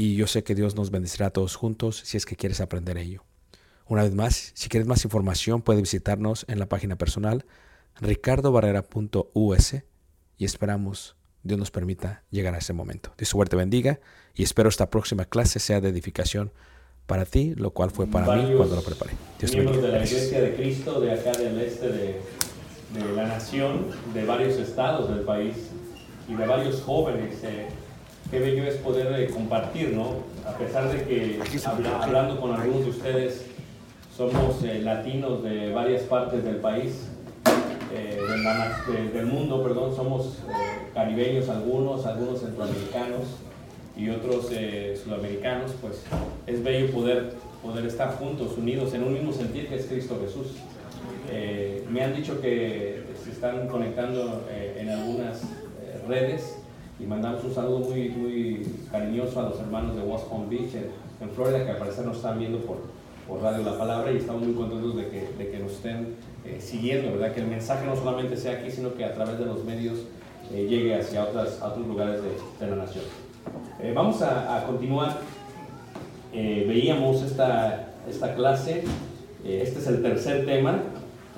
y yo sé que Dios nos bendecirá a todos juntos si es que quieres aprender ello. Una vez más, si quieres más información, puedes visitarnos en la página personal ricardobarrera.us y esperamos Dios nos permita llegar a ese momento. Dios suerte bendiga y espero esta próxima clase sea de edificación para ti, lo cual fue para mí cuando lo preparé. Dios te bendiga. de la. Iglesia de Cristo de acá del este de, de la nación, de varios estados del país y de varios jóvenes. eh, qué bello es poder eh, compartir, ¿no? A pesar de que habla- hablando con algunos de ustedes somos eh, latinos de varias partes del país, eh, de la na- de- del mundo, perdón, somos eh, caribeños algunos, algunos centroamericanos y otros sudamericanos, pues es bello poder, poder estar juntos, unidos en un mismo sentir que es Cristo Jesús. Me han dicho que se están conectando en algunas redes y mandamos un saludo muy, muy cariñoso a los hermanos de West Palm Beach en, Florida que al parecer nos están viendo por, por Radio La Palabra y estamos muy contentos de que, de que nos estén eh, siguiendo, ¿verdad? Que el mensaje no solamente sea aquí, sino que a través de los medios eh, llegue hacia otras, otros lugares de, de la nación. Eh, vamos a, a continuar. Veíamos esta, esta clase, este es el tercer tema.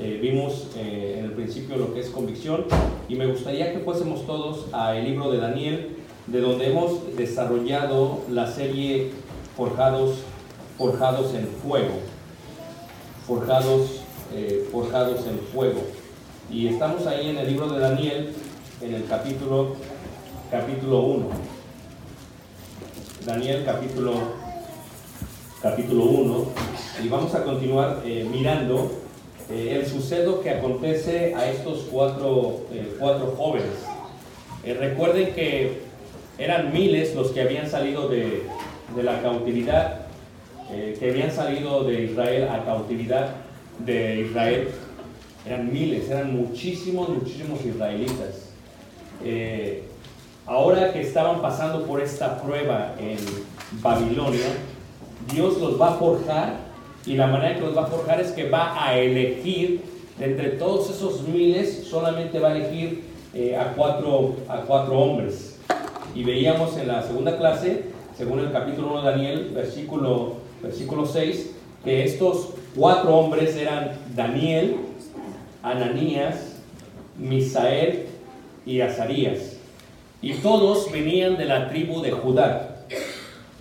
Eh, vimos eh, en el principio lo que es convicción y me gustaría que fuésemos todos al libro de Daniel. de donde hemos desarrollado la serie Forjados, Forjados en Fuego. Forjados, eh, Forjados en Fuego. Y estamos ahí en el libro de Daniel, en el capítulo, capítulo 1. Daniel capítulo, capítulo 1. Y vamos a continuar mirando eh, el suceso que acontece a estos cuatro, eh, cuatro jóvenes. Eh, recuerden que eran miles los que habían salido de, de la cautividad, que habían salido de Israel a cautividad de Israel. Eran miles, eran muchísimos, muchísimos israelitas. Ahora que estaban pasando por esta prueba en Babilonia, Dios los va a forjar y la manera que los va a forjar es que va a elegir entre todos esos miles, solamente va a elegir eh, a, cuatro, a cuatro hombres. Y veíamos en la segunda clase, según el capítulo 1 de Daniel, versículo, versículo 6, que estos cuatro hombres eran Daniel, Ananías, Misael y Azarías. Y todos venían de la tribu de Judá,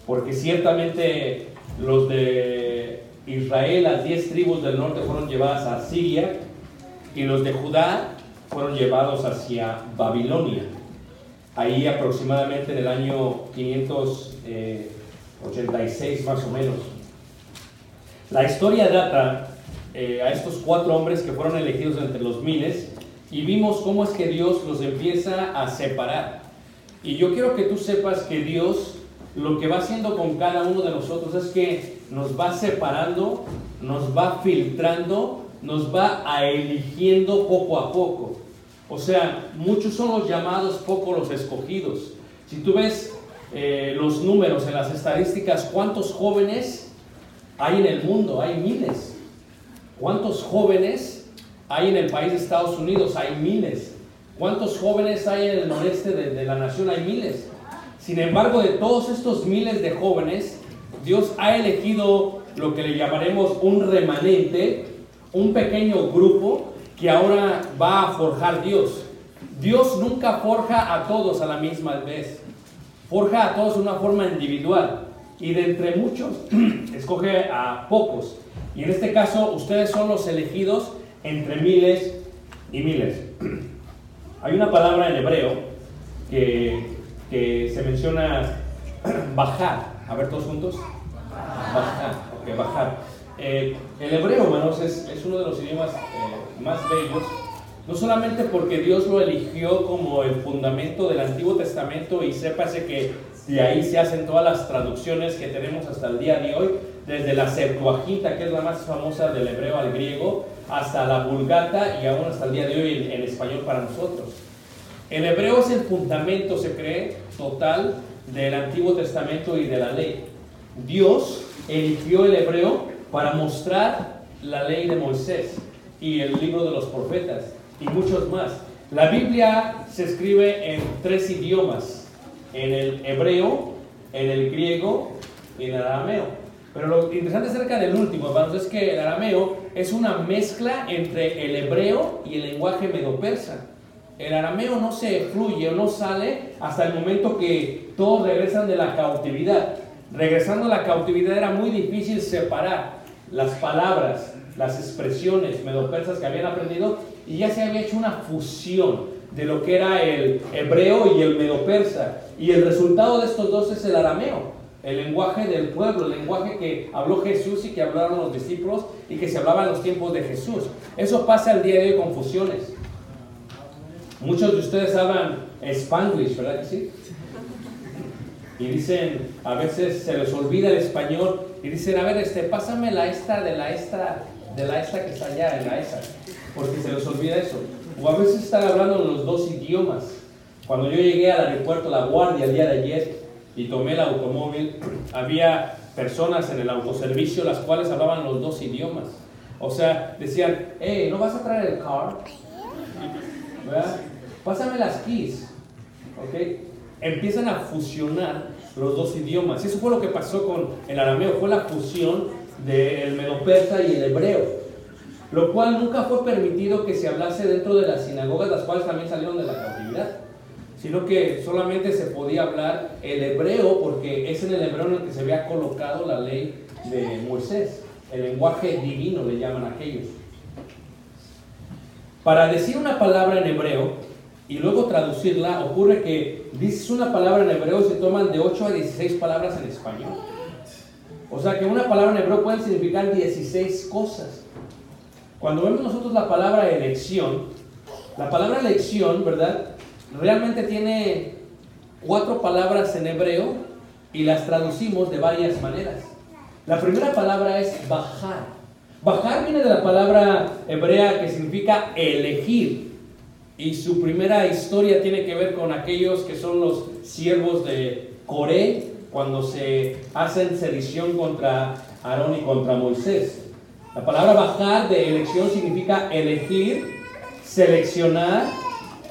porque ciertamente los de Israel, las diez tribus del norte fueron llevadas a Siria y los de Judá fueron llevados hacia Babilonia. Ahí aproximadamente en el año 586 más o menos. La historia data eh, a estos cuatro hombres que fueron elegidos entre los miles y vimos cómo es que Dios los empieza a separar. Y yo quiero que tú sepas que Dios lo que va haciendo con cada uno de nosotros es que nos va separando, nos va filtrando, nos va a eligiendo poco a poco. O sea, muchos son los llamados, pocos los escogidos. Si tú ves eh, los números en las estadísticas, ¿cuántos jóvenes hay en el mundo? Hay miles. ¿Cuántos jóvenes hay en el país de Estados Unidos? Hay miles. ¿Cuántos jóvenes hay en el noreste de la nación? Hay miles. Sin embargo, de todos estos miles de jóvenes, Dios ha elegido lo que le llamaremos un remanente, un pequeño grupo que ahora va a forjar Dios. Dios nunca forja a todos a la misma vez. Forja a todos de una forma individual. Y de entre muchos, escoge a pocos. Y en este caso, ustedes son los elegidos entre miles y miles. Hay una palabra en hebreo que, que se menciona bajar. A ver, todos juntos. Bajar. Ok, bajar. Eh, el hebreo, hermanos, es, es, uno de los idiomas eh, más bellos, no solamente porque Dios lo eligió como el fundamento del Antiguo Testamento y sépase que de ahí se hacen todas las traducciones que tenemos hasta el día de hoy, desde la Septuaginta, que es la más famosa del hebreo al griego, hasta la Vulgata y aún hasta el día de hoy en, en español para nosotros. El hebreo es el fundamento, se cree, total del Antiguo Testamento y de la ley. Dios eligió el hebreo para mostrar la ley de Moisés y el libro de los profetas y muchos más. La Biblia se escribe en tres idiomas, en el hebreo, en el griego y en el arameo. Pero lo interesante acerca del último, hermanos, es que el arameo es una mezcla entre el hebreo y el lenguaje medo-persa. El arameo no se fluye o no sale hasta el momento que todos regresan de la cautividad. Regresando a la cautividad era muy difícil separar las palabras, las expresiones medopersas que habían aprendido y ya se había hecho una fusión de lo que era el hebreo y el medopersa. Y el resultado de estos dos es el arameo, el lenguaje del pueblo, el lenguaje que habló Jesús y que hablaron los discípulos y que se hablaba en los tiempos de Jesús. Eso pasa al día de hoy con fusiones. Muchos de ustedes hablan spanglish, ¿verdad sí? Y dicen, a veces se les olvida el español y dicen, a ver, este, pásame la esta de la esta, de la esta que está allá, en la esa, porque se les olvida eso. O a veces están hablando los dos idiomas. Cuando yo llegué al aeropuerto La Guardia el día de ayer y tomé el automóvil, había personas en el autoservicio las cuales hablaban los dos idiomas. O sea, decían, hey, ¿no vas a traer el car? ¿Verdad? Pásame las keys. ¿Ok? Empiezan a fusionar los dos idiomas. Eso fue lo que pasó con el arameo, fue la fusión del medo-persa y el hebreo. Lo cual nunca fue permitido que se hablase dentro de las sinagogas, las cuales también salieron de la cautividad. sino que solamente se podía hablar el hebreo porque es en el hebreo en el que se había colocado la ley de Moisés. El lenguaje divino le llaman aquellos. Para decir una palabra en hebreo y luego traducirla, ocurre que dices una palabra en hebreo y se toman de 8 a 16 palabras en español. O sea que una palabra en hebreo puede significar 16 cosas. Cuando vemos nosotros la palabra elección, la palabra elección, ¿verdad? Realmente tiene cuatro palabras en hebreo y las traducimos de varias maneras. La primera palabra es bajar. Bajar viene de la palabra hebrea que significa elegir. Y su primera historia tiene que ver con aquellos que son los siervos de Coré, cuando se hacen sedición contra Aarón y contra Moisés. La palabra bajar de elección significa elegir, seleccionar,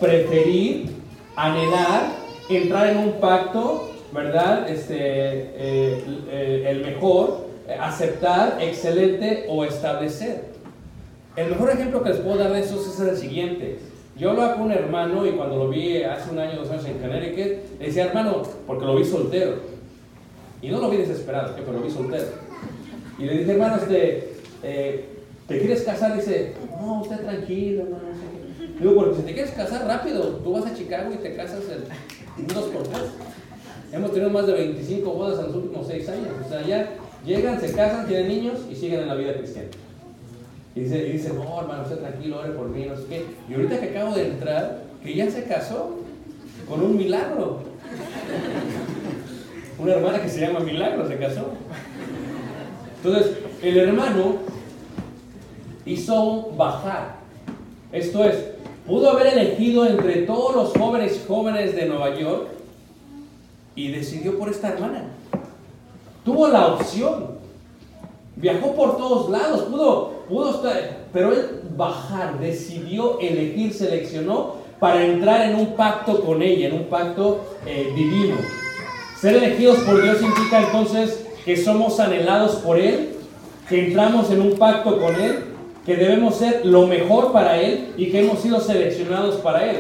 preferir, anhelar, entrar en un pacto, ¿verdad? Este, eh, eh, el mejor, aceptar, excelente o establecer. El mejor ejemplo que les puedo dar de eso es el siguiente. Yo hablaba con un hermano y cuando lo vi hace un año, dos años en Connecticut, le decía, hermano, porque lo vi soltero. Y no lo vi desesperado, pero lo vi soltero. Y le dije, hermano, este, eh, ¿te quieres casar? Dice, no, usted tranquilo, no. Digo, porque si te quieres casar rápido, tú vas a Chicago y te casas en dos por tres. Hemos tenido más de 25 bodas en los últimos 6 años. O sea, ya llegan, se casan, tienen niños y siguen en la vida cristiana. Y dice, y dice no, hermano, usted tranquilo, ore por mí, no sé qué. Y ahorita que acabo de entrar, que ya se casó con un milagro. Una hermana que se llama Milagro se casó. Entonces, el hermano hizo bajar. Esto es, pudo haber elegido entre todos los jóvenes jóvenes de Nueva York y decidió por esta hermana. Tuvo la opción. Viajó por todos lados, pudo, pudo estar, pero él bajar, decidió elegir, seleccionó para entrar en un pacto con ella, en un pacto eh, divino. Ser elegidos por Dios implica entonces que somos anhelados por Él, que entramos en un pacto con Él, que debemos ser lo mejor para Él y que hemos sido seleccionados para Él.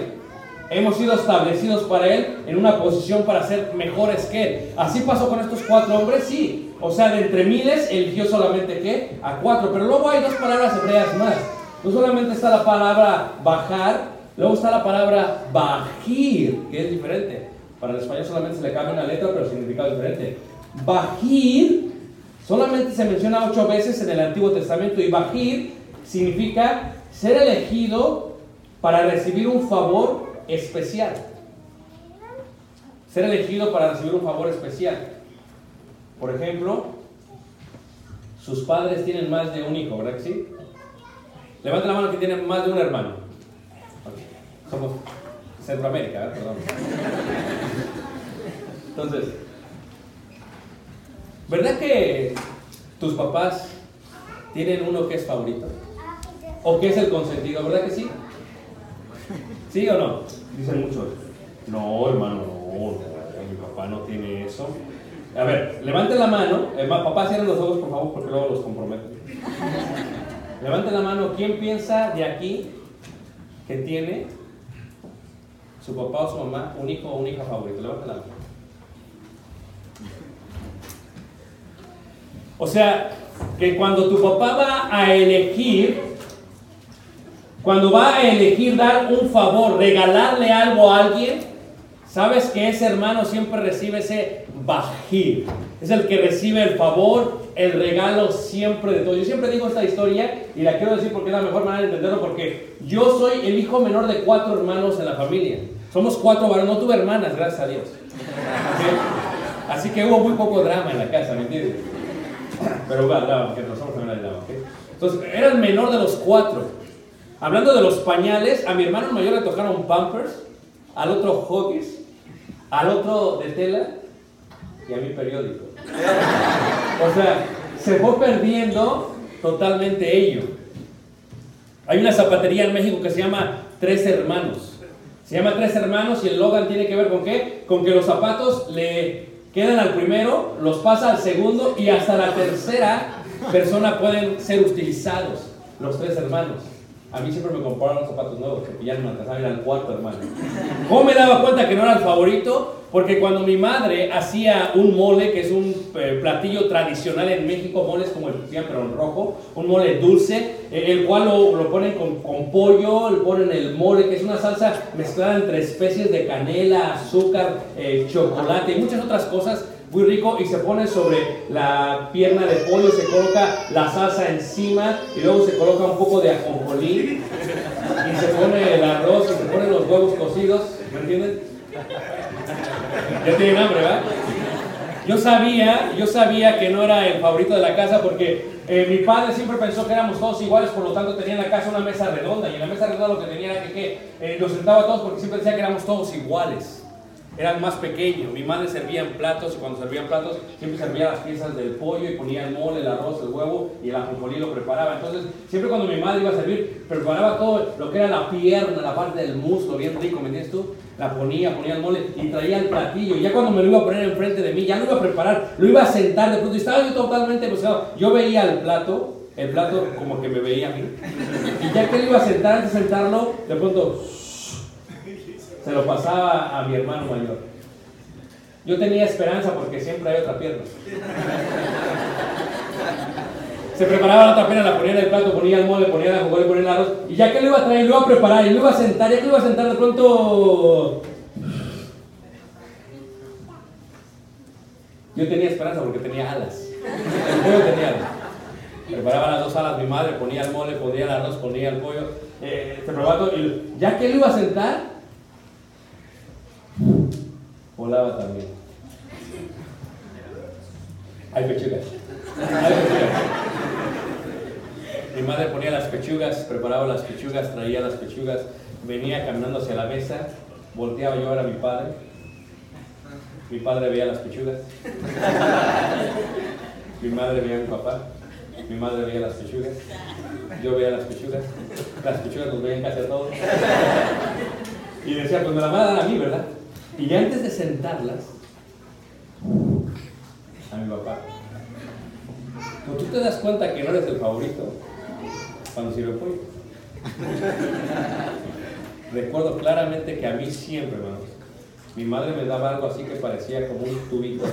Hemos sido establecidos para Él en una posición para ser mejores que Él. Así pasó con estos cuatro hombres, sí. O sea, de entre miles eligió solamente ¿qué? A cuatro. Pero luego hay dos palabras hebreas más. No solamente está la palabra bajar, luego está la palabra bajir, que es diferente. Para el español solamente se le cambia una letra, pero significado diferente. Bajir solamente se menciona ocho veces en el Antiguo Testamento y bajir significa ser elegido para recibir un favor especial. Ser elegido para recibir un favor especial. Por ejemplo, sus padres tienen más de un hijo, ¿verdad que sí? Levanta la mano que tienen más de un hermano. Ok. Somos Centroamérica, ¿verdad? Perdón. Entonces, ¿verdad que tus papás tienen uno que es favorito? ¿O que es el consentido? ¿Verdad que sí? ¿Sí o no? Dicen muchos. No, hermano, no, no, mi papá no tiene eso. A ver, levanten la mano. Ma- papá, cierren los ojos, por favor, porque luego los comprometo. Levanten la mano. ¿Quién piensa de aquí que tiene su papá o su mamá un hijo o una hija favorito? Levanten la mano. O sea, que cuando tu papá va a elegir, cuando va a elegir dar un favor, regalarle algo a alguien, sabes que ese hermano siempre recibe ese bajir. Es el que recibe el favor, el regalo siempre de todo. Yo siempre digo esta historia y la quiero decir porque es la mejor manera de entenderlo, porque yo soy el hijo menor de cuatro hermanos en la familia. Somos cuatro varones, no tuve hermanas, gracias a Dios. Así que hubo muy poco drama en la casa, ¿me entiendes? Pero hubo drama, porque nosotros también hay drama, ¿ok? Entonces, era el menor de los cuatro. Hablando de los pañales, a mi hermano mayor le tocaron Pampers, al otro Huggies, al otro de tela y a mí periódico. O sea, se fue perdiendo totalmente ello. Hay una zapatería en México que se llama Tres Hermanos. Se llama Tres Hermanos y el Logan tiene que ver con qué? Con que los zapatos le quedan al primero, los pasa al segundo y hasta la tercera persona pueden ser utilizados, los tres hermanos. A mí siempre me compraron zapatos nuevos porque ya no me alcanzaba al cuarto, hermano. ¿Cómo me daba cuenta que no era el favorito? Porque cuando mi madre hacía un mole, que es un eh, platillo tradicional en México, moles como el que tienen, pero en rojo, un mole dulce, eh, el cual lo, lo ponen con, con pollo, ponen el mole, que es una salsa mezclada entre especies de canela, azúcar, eh, chocolate y muchas otras cosas muy rico y se pone sobre la pierna de pollo, se coloca la salsa encima y luego se coloca un poco de ajonjolí y se pone el arroz y se ponen los huevos cocidos, ¿me entienden? Ya tienen hambre, ¿verdad? Yo sabía, yo sabía que no era el favorito de la casa porque eh, mi padre siempre pensó que éramos todos iguales, por lo tanto tenía en la casa una mesa redonda y en la mesa redonda lo que tenía era que, que eh, nos sentaba todos porque siempre decía que éramos todos iguales eran más pequeños. Mi madre servía en platos y cuando servía en platos siempre servía las piezas del pollo y ponía el mole, el arroz, el huevo y el ajonjolí lo preparaba. Entonces, siempre cuando mi madre iba a servir, preparaba todo lo que era la pierna, la parte del muslo, bien rico, ¿me entiendes tú? La ponía, ponía el mole y traía el platillo. Ya cuando me lo iba a poner enfrente de mí, ya lo iba a preparar, lo iba a sentar de pronto y estaba yo totalmente emocionado. Yo veía el plato, el plato como que me veía a mí. Y ya que lo iba a sentar, antes de sentarlo, de pronto se lo pasaba a mi hermano mayor. Yo tenía esperanza porque siempre hay otra pierna. Se preparaba la otra pierna, la ponía en el plato, ponía el mole, ponía la jugo, ponía el arroz. Y ya que lo iba a traer, lo iba a preparar y lo iba a sentar, ya que lo iba a sentar, de pronto. Yo tenía esperanza porque tenía alas. El pollo tenía alas. Preparaba las dos alas mi madre, ponía el mole, ponía el arroz, ponía el pollo. Eh, se. Y ya que lo iba a sentar, volaba también. Hay pechugas. Hay pechugas. Mi madre ponía las pechugas, preparaba las pechugas, traía las pechugas, venía caminando hacia la mesa, volteaba yo a a mi padre. Mi padre veía las pechugas. Mi madre veía a mi papá. Mi madre veía las pechugas. Yo veía las pechugas. Las pechugas nos veían casi a todos. Y decía, pues me la van a dar a mí, ¿verdad? Y antes de sentarlas, a mi papá, pues tú te das cuenta que no eres el favorito cuando sirve pollo. Recuerdo claramente que a mí siempre, hermanos, mi madre me daba algo así que parecía como un tubito. un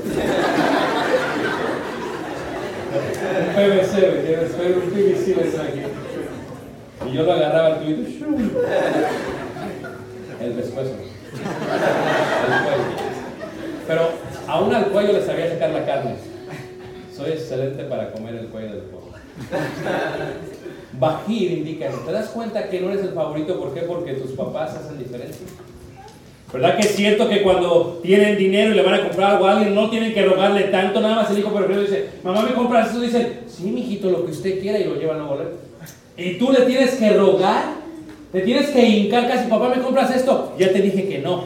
PVC, ¿me un PVC ese aquí. Y yo lo agarraba el tubito. El pescuezo. Pero aún al cuello le sabía sacar la carne. Soy excelente para comer el cuello del pollo. Bajir indica eso. ¿Te das cuenta que no eres el favorito? ¿Por qué? Porque tus papás hacen diferente. ¿Verdad que es cierto que cuando tienen dinero y le van a comprar algo a alguien, no tienen que rogarle tanto? Nada más el hijo preferido dice, mamá, ¿me compras eso? Dicen, sí, mijito, lo que usted quiera y lo llevan a volar. Y tú le tienes que rogar, te tienes que hincar casi, papá, ¿me compras esto? Ya te dije que no.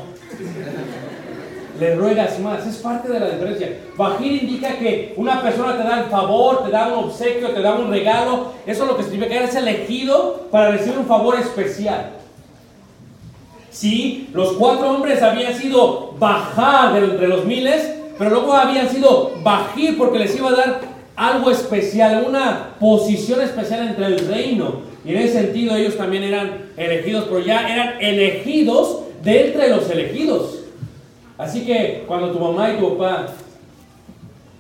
Le ruegas más, es parte de la diferencia. Bajir indica que una persona te da el favor, te da un obsequio, te da un regalo. Eso es lo que significa que eres elegido para recibir un favor especial. Sí, los cuatro hombres habían sido bajar de entre los miles, pero luego habían sido bajir porque les iba a dar algo especial, una posición especial entre el reino. Y en ese sentido ellos también eran elegidos, pero ya eran elegidos de entre los elegidos. Así que cuando tu mamá y tu papá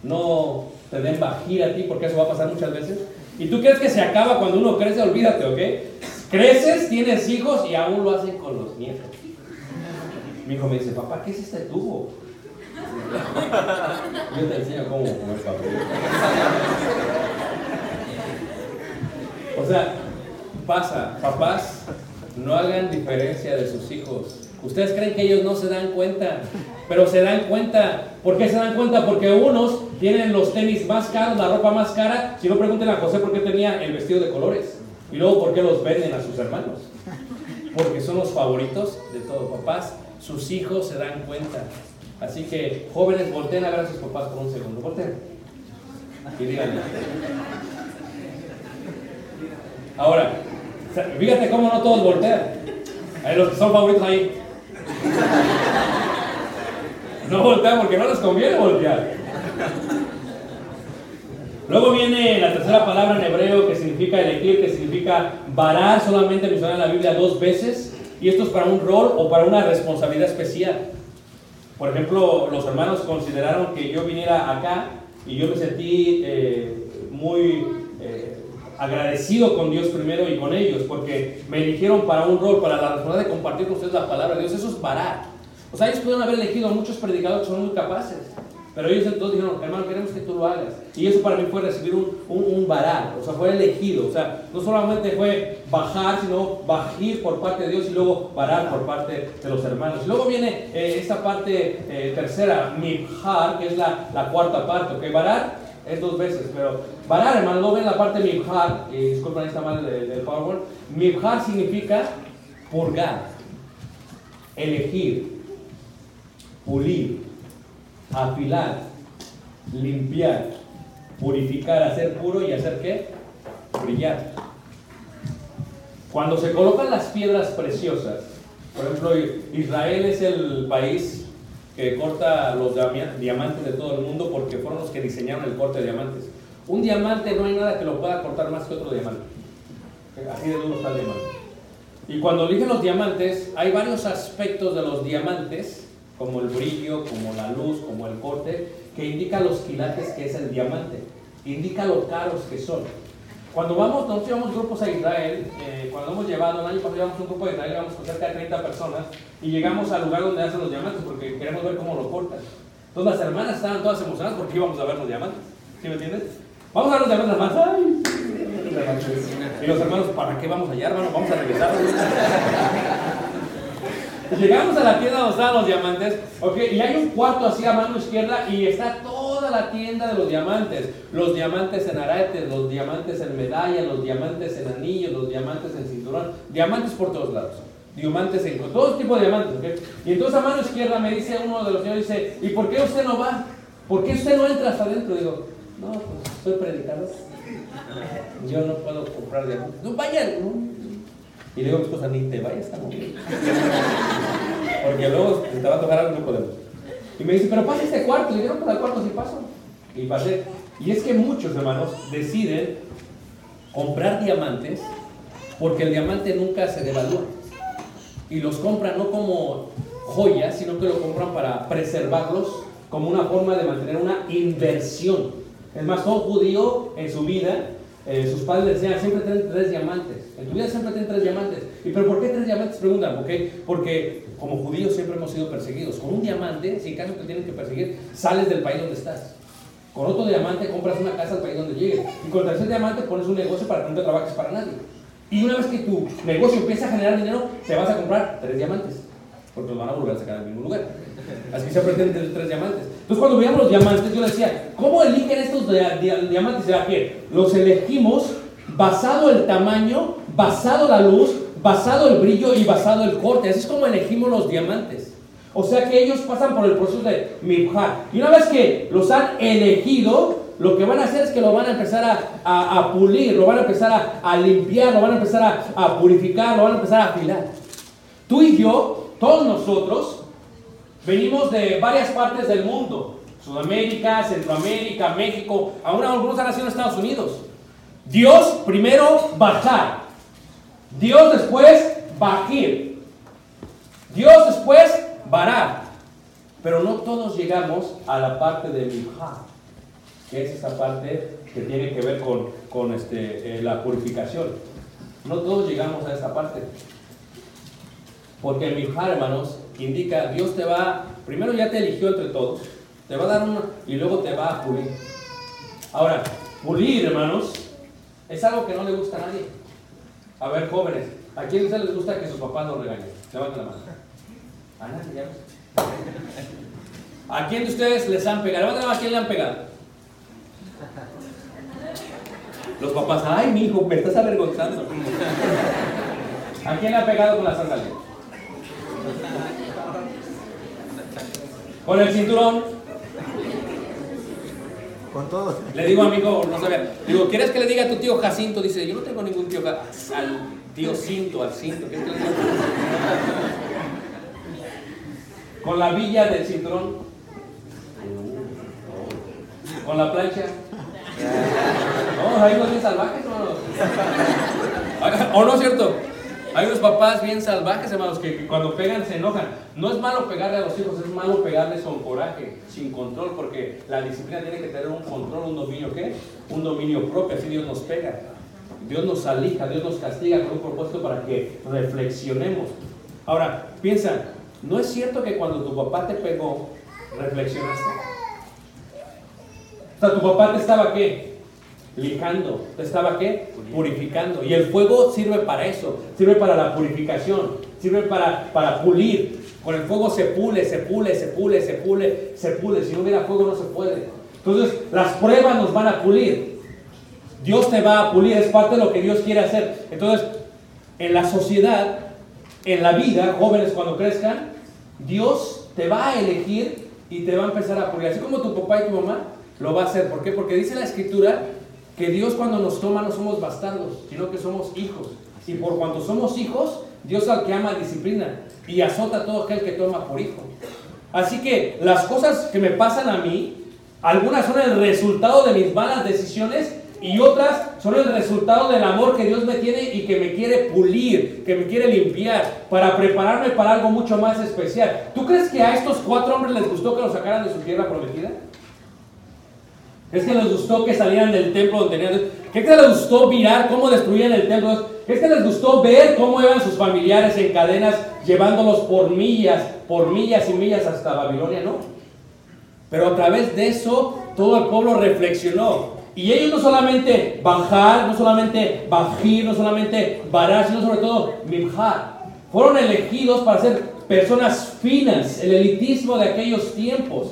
no te den bajir a ti, porque eso va a pasar muchas veces, y tú crees que se acaba cuando uno crece, olvídate, ¿ok? Creces, tienes hijos y aún lo hacen con los nietos. Mi hijo me dice, papá, ¿qué es este tubo? Yo te enseño cómo comer papel. O sea, pasa, papás, no hagan diferencia de sus hijos. Ustedes creen que ellos no se dan cuenta, pero se dan cuenta. ¿Por qué se dan cuenta? Porque unos tienen los tenis más caros, la ropa más cara. Si no, pregunten a José por qué tenía el vestido de colores. Y luego, ¿por qué los venden a sus hermanos? Porque son los favoritos de todos. Papás, sus hijos se dan cuenta. Así que, jóvenes, volteen a ver a sus papás por un segundo. Volteen. Y díganle. Ahora, fíjate cómo no todos voltean. Hay los que son favoritos ahí. No voltean porque no les conviene voltear. Luego viene la tercera palabra en hebreo que significa elegir, que significa Varar solamente menciona en la Biblia dos veces y esto es para un rol o para una responsabilidad especial. Por ejemplo, los hermanos consideraron que yo viniera acá y yo me sentí eh, muy eh, agradecido con Dios primero y con ellos porque me eligieron para un rol, para la responsabilidad de compartir con ustedes la palabra de Dios. Eso es varar. O sea, ellos pudieron haber elegido a muchos predicadores que son muy capaces. Pero ellos entonces dijeron, hermano, queremos que tú lo hagas. Y eso para mí fue recibir un, un, un varar, o sea, fue elegido. O sea, no solamente fue bajar, sino bajir por parte de Dios y luego varar por parte de los hermanos. Y luego viene eh, esta parte eh, tercera, mibhar, que es la, la cuarta parte. Ok, varar es dos veces, pero varar, hermano, no ven la parte mibhar, y disculpen, está mal del, del PowerPoint. Mibhar significa purgar, elegir, pulir, afilar, limpiar, purificar, hacer puro y hacer qué? Brillar. Cuando se colocan las piedras preciosas, por ejemplo, Israel es el país que corta los diama- diamantes de todo el mundo porque fueron los que diseñaron el corte de diamantes. Un diamante no hay nada que lo pueda cortar más que otro diamante. Así de duro está el diamante. Y cuando eligen los diamantes, hay varios aspectos de los diamantes, como el brillo, como la luz, como el corte, que indican los quilates que es el diamante, indica lo caros que son. Cuando vamos, nosotros llevamos grupos a Israel, eh, cuando hemos llevado, el año pasado llevamos un grupo a Israel, llevamos con cerca de 30 personas, y llegamos al lugar donde hacen los diamantes, porque queremos ver cómo lo cortan. Entonces las hermanas estaban todas emocionadas porque íbamos a ver los diamantes, ¿sí me entiendes? Vamos a ver los diamantes, hermanas. Y los hermanos, ¿para qué vamos allá, hermano? Vamos a regresar. Llegamos a la tienda donde estaban los diamantes, ok, y hay un cuarto así a mano izquierda y está toda la tienda de los diamantes. Los diamantes en aretes, los diamantes en medalla, los diamantes en anillos, los diamantes en cinturón, diamantes por todos lados. Diamantes en todo tipo de diamantes, ok. Y entonces a mano izquierda me dice uno de los señores, dice, ¿y por qué usted no va? ¿Por qué usted no entra hasta adentro? Digo, no, pues soy predicador. Yo no puedo comprar diamantes. No, vayan. no. Y le digo a mi esposa, ni te vayas tan bien. Porque luego te va a tocar algo no podemos. Y me dice, pero pasa este cuarto. Yo, no, pues al cuarto sí paso. Y pasé. Y es que muchos hermanos deciden comprar diamantes porque el diamante nunca se devalúa. Y los compran no como joyas, sino que lo compran para preservarlos como una forma de mantener una inversión. Es más, todo judío en su vida, eh, sus padres le decían, siempre ten tres diamantes. En tu vida siempre ten tres diamantes. ¿Y pero por qué tres diamantes? Preguntan, ¿ok? Porque como judíos siempre hemos sido perseguidos. Con un diamante, si en caso te tienen que perseguir, sales del país donde estás. Con otro diamante compras una casa al país donde llegues. Y con tercer diamante pones un negocio para que no te trabajes para nadie. Y una vez que tu negocio empieza a generar dinero, te vas a comprar tres diamantes. Porque los van a volver a sacar del mismo lugar. Así que siempre tienen tres, diamantes. Entonces cuando veíamos los diamantes, yo decía, ¿cómo eligen estos dia- dia- diamantes? ¿Será que los elegimos basado el tamaño, basado la luz, basado el brillo y basado el corte? Así es como elegimos los diamantes. O sea que ellos pasan por el proceso de mibhar. Y una vez que los han elegido, lo que van a hacer es que lo van a empezar a, a- pulir, lo van a empezar a, a limpiar, lo van a empezar a purificar, lo van a empezar a afilar. Tú y yo, todos nosotros, venimos de varias partes del mundo. Sudamérica, Centroamérica, México, aún algunos han nacido en Estados Unidos. Dios primero bajar. Dios después bajir. Dios después varar. Pero no todos llegamos a la parte de Mibhar, que es esa parte que tiene que ver con, con este, eh, la purificación. No todos llegamos a esta parte. Porque el Mibhar, hermanos, indica, Dios te va, primero ya te eligió entre todos, te va a dar una y luego te va a pulir. Ahora, pulir, hermanos, es algo que no le gusta a nadie. A ver, jóvenes, ¿a quién de ustedes les gusta que sus papás los regañen? Levanten la mano. A nadie, ya. ¿A quién de ustedes les han pegado? Levanten la mano, ¿a quién le han pegado? Los papás, ay, mi hijo, me estás avergonzando. ¿A quién le ha pegado con la sandalia? Con el cinturón. Con todos. Le digo a mi hijo, no sabía, digo, ¿quieres que le diga a tu tío Jacinto? Dice, yo no tengo ningún tío al tío Cinto, al Cinto, ¿quieres que le diga? Con la villa del cinturón. Con la plancha. No, no bien salvajes, hermano. ¿O no es cierto? Hay unos papás bien salvajes, hermanos, que, que cuando pegan se enojan. No es malo pegarle a los hijos, es malo pegarles con coraje, sin control, porque la disciplina tiene que tener un control, un dominio, ¿qué? Un dominio propio, así Dios nos pega. Dios nos alija, Dios nos castiga con un propósito para que reflexionemos. Ahora, piensa, ¿no es cierto que cuando tu papá te pegó, reflexionaste? O sea, tu papá te estaba qué? Lijando, te estaba qué? Purificando. Y el fuego sirve para eso, sirve para la purificación, sirve para, para pulir. Con el fuego se pule, se pule, se pule, se pule, se pule. Si no hubiera fuego no se puede. Entonces, las pruebas nos van a pulir. Dios te va a pulir, es parte de lo que Dios quiere hacer. Entonces, en la sociedad, en la vida, jóvenes cuando crezcan, Dios te va a elegir y te va a empezar a pulir. Así como tu papá y tu mamá lo va a hacer. ¿Por qué? Porque dice la escritura que Dios cuando nos toma no somos bastardos, sino que somos hijos. Y por cuanto somos hijos, Dios al que ama disciplina y azota a todo aquel que toma por hijo. Así que las cosas que me pasan a mí, algunas son el resultado de mis malas decisiones y otras son el resultado del amor que Dios me tiene y que me quiere pulir, que me quiere limpiar, para prepararme para algo mucho más especial. ¿Tú crees que a estos cuatro hombres les gustó que los sacaran de su tierra prometida? ¿Es que les gustó que salieran del templo donde tenían... ¿Qué que les gustó mirar cómo destruían el templo? ¿Es que les gustó ver cómo iban sus familiares en cadenas llevándolos por millas, por millas y millas hasta Babilonia? No. Pero a través de eso todo el pueblo reflexionó. Y ellos no solamente bajar, no solamente bajir, no solamente varar, sino sobre todo mimjar. Fueron elegidos para ser personas finas, el elitismo de aquellos tiempos.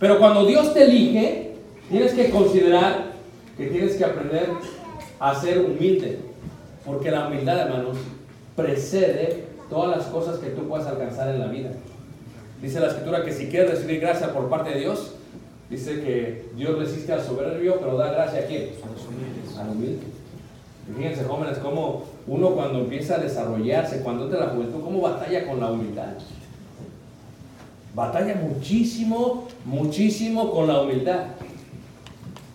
Pero cuando Dios te elige, tienes que considerar que tienes que aprender a ser humilde. Porque la humildad, hermanos, precede todas las cosas que tú puedas alcanzar en la vida. Dice la escritura que si quieres recibir gracia por parte de Dios, dice que Dios resiste al soberbio, pero da gracia a quién? Al humilde. Y fíjense, jóvenes, cómo uno cuando empieza a desarrollarse, cuando entra la juventud, cómo batalla con la humildad. Batalla muchísimo, muchísimo con la humildad.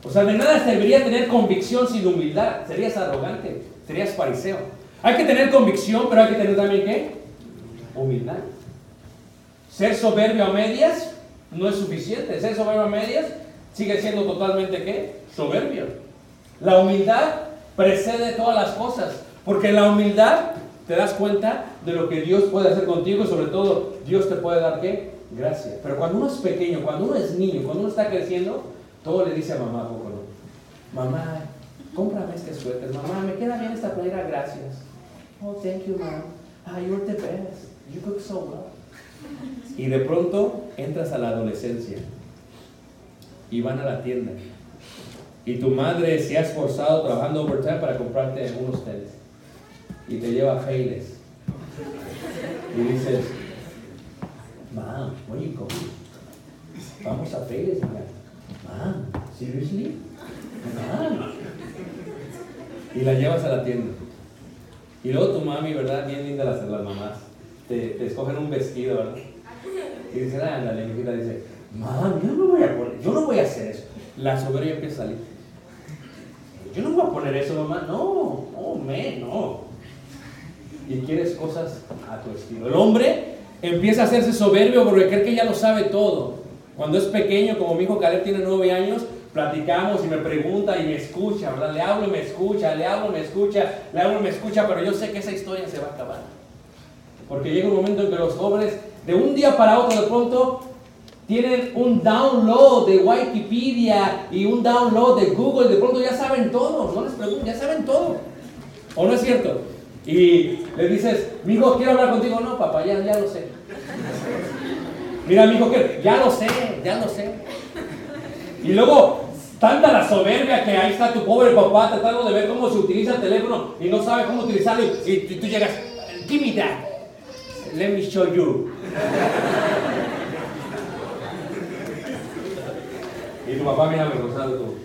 O sea, de nada serviría tener convicción sin humildad. Serías arrogante, serías fariseo. Hay que tener convicción, pero hay que tener también qué? Humildad. Ser soberbio a medias no es suficiente. Ser soberbio a medias sigue siendo totalmente qué? Soberbio. La humildad precede todas las cosas. Porque la humildad te das cuenta de lo que Dios puede hacer contigo y sobre todo Dios te puede dar qué? Gracias. Pero cuando uno es pequeño, cuando uno es niño, cuando uno está creciendo, todo le dice a mamá, poco no. Mamá, cómprame este suéter. Mamá, me queda bien esta playera, gracias. Oh, thank you, mom. Ah, you're the best. You cook so well. Y de pronto entras a la adolescencia y van a la tienda. Y tu madre se ha esforzado trabajando overtime para comprarte unos tenis. Y te lleva a Failes. Y dices, Mom, where you going? Vamos a Failes, hija. Mom, seriously? Mom. Y la llevas a la tienda. Y luego tu mami, ¿verdad? Bien linda las, las mamás. Te, escogen un vestido, ¿verdad? Y dicen, ándale, mi hijita dice, mami, yo no voy a poner, yo no voy a hacer eso. La soberbia empieza a salir. Yo no voy a poner eso, mamá. No, no, me, no. Y quieres cosas a tu estilo. El hombre empieza a hacerse soberbio porque cree que ya lo sabe todo. Cuando es pequeño, como mi hijo Caleb tiene nueve años, platicamos y me pregunta y me escucha, ¿verdad? Le hablo y me escucha, le hablo y me escucha, le hablo y me escucha, pero yo sé que esa historia se va a acabar. Porque llega un momento en que los jóvenes, de un día para otro, de pronto, tienen un download de Wikipedia y un download de Google, de pronto ya saben todo, no les pregunto, ya saben todo. ¿O no es cierto? Y le dices, mi hijo, quiero hablar contigo. No, papá, ya, ya lo sé. Mira, mi hijo, ya lo sé, ya lo sé. Y luego, tanta la soberbia que ahí está tu pobre papá tratando de ver cómo se utiliza el teléfono y no sabe cómo utilizarlo. Y, tú llegas, give me that. Let me show you. y tu papá mira avergonzado.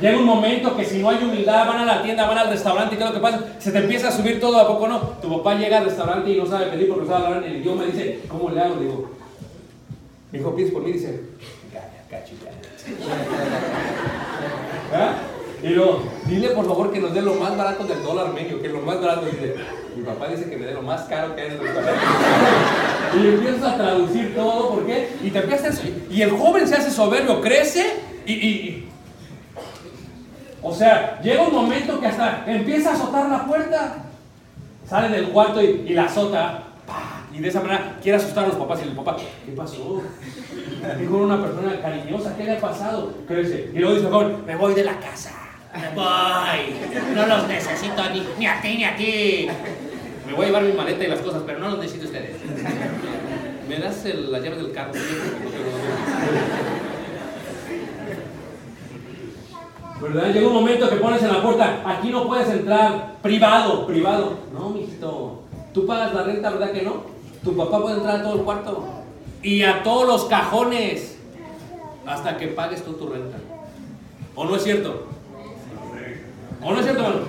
Llega un momento que si no hay humildad, van a la tienda, van al restaurante y ¿qué es lo que pasa? Se te empieza a subir todo, ¿a poco no? Tu papá llega al restaurante y no sabe pedir porque no sabe hablar en el idioma y dice, ¿cómo le hago? Digo, mi hijo, pides por mí, dice, gacha, gacha, gacha. ¿Ah? Y Y luego, dile por favor que nos dé lo más barato del dólar medio, que lo más barato. Dice, mi papá dice que me dé lo más caro que hay en el restaurante. Y empiezas a traducir todo, ¿por qué? Y te empiezas Y el joven se hace soberbio, crece y, y- y- O sea, llega un momento que hasta empieza a azotar la puerta. Sale del cuarto y, y la azota. Y de esa manera quiere asustar a los papás y el papá, ¿qué pasó? Dijo una persona cariñosa, ¿qué le ha pasado? Crece. Y luego dice joven, me voy de la casa. Me voy. No los necesito ni, ni a ti ni a ti. Me voy a llevar mi maleta y las cosas, pero no los necesito ustedes. ¿Me das el- las llaves del carro? ¿Verdad? Llega un momento que pones en la puerta, aquí no puedes entrar, privado, privado. No, mijito, tú pagas la renta, ¿verdad que no? Tu papá puede entrar a todo el cuarto y a todos los cajones hasta que pagues tú tu renta. ¿O no es cierto? ¿O no es cierto, hermano?